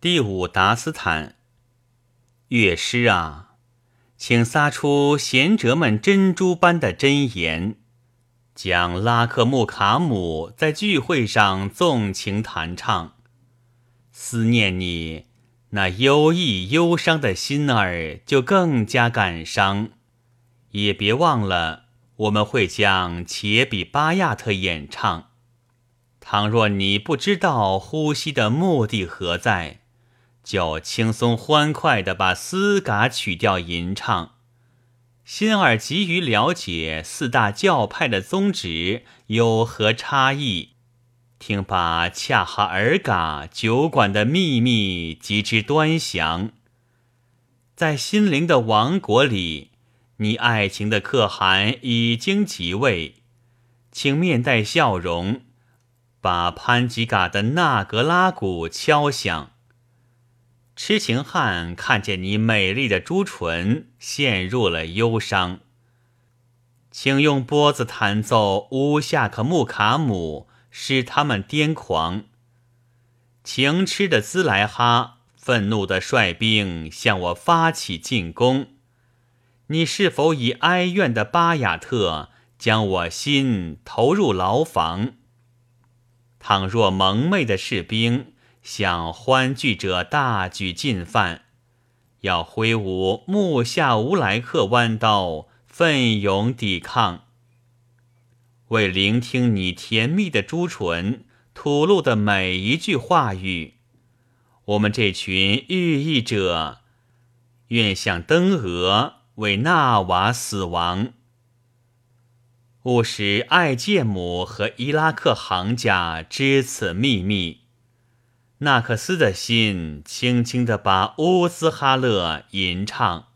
第五达斯坦，乐师啊，请撒出贤哲们珍珠般的真言，将拉克穆卡姆在聚会上纵情弹唱。思念你那忧郁忧伤的心儿，就更加感伤。也别忘了，我们会将且比巴亚特演唱。倘若你不知道呼吸的目的何在。就轻松欢快地把斯嘎曲调吟唱，心儿急于了解四大教派的宗旨有何差异，听把恰哈尔嘎酒馆的秘密及之端详。在心灵的王国里，你爱情的可汗已经即位，请面带笑容，把潘吉嘎的纳格拉鼓敲响。痴情汉看见你美丽的朱唇，陷入了忧伤。请用拨子弹奏乌夏克木卡姆，使他们癫狂。情痴的兹莱哈愤怒的率兵向我发起进攻。你是否以哀怨的巴雅特将我心投入牢房？倘若蒙昧的士兵。向欢聚者大举进犯，要挥舞木下乌莱克弯刀，奋勇抵抗。为聆听你甜蜜的朱唇吐露的每一句话语，我们这群寓意者愿向登俄为纳瓦死亡。勿使爱戒姆和伊拉克行家知此秘密。纳克斯的心轻轻地把乌兹哈勒吟唱。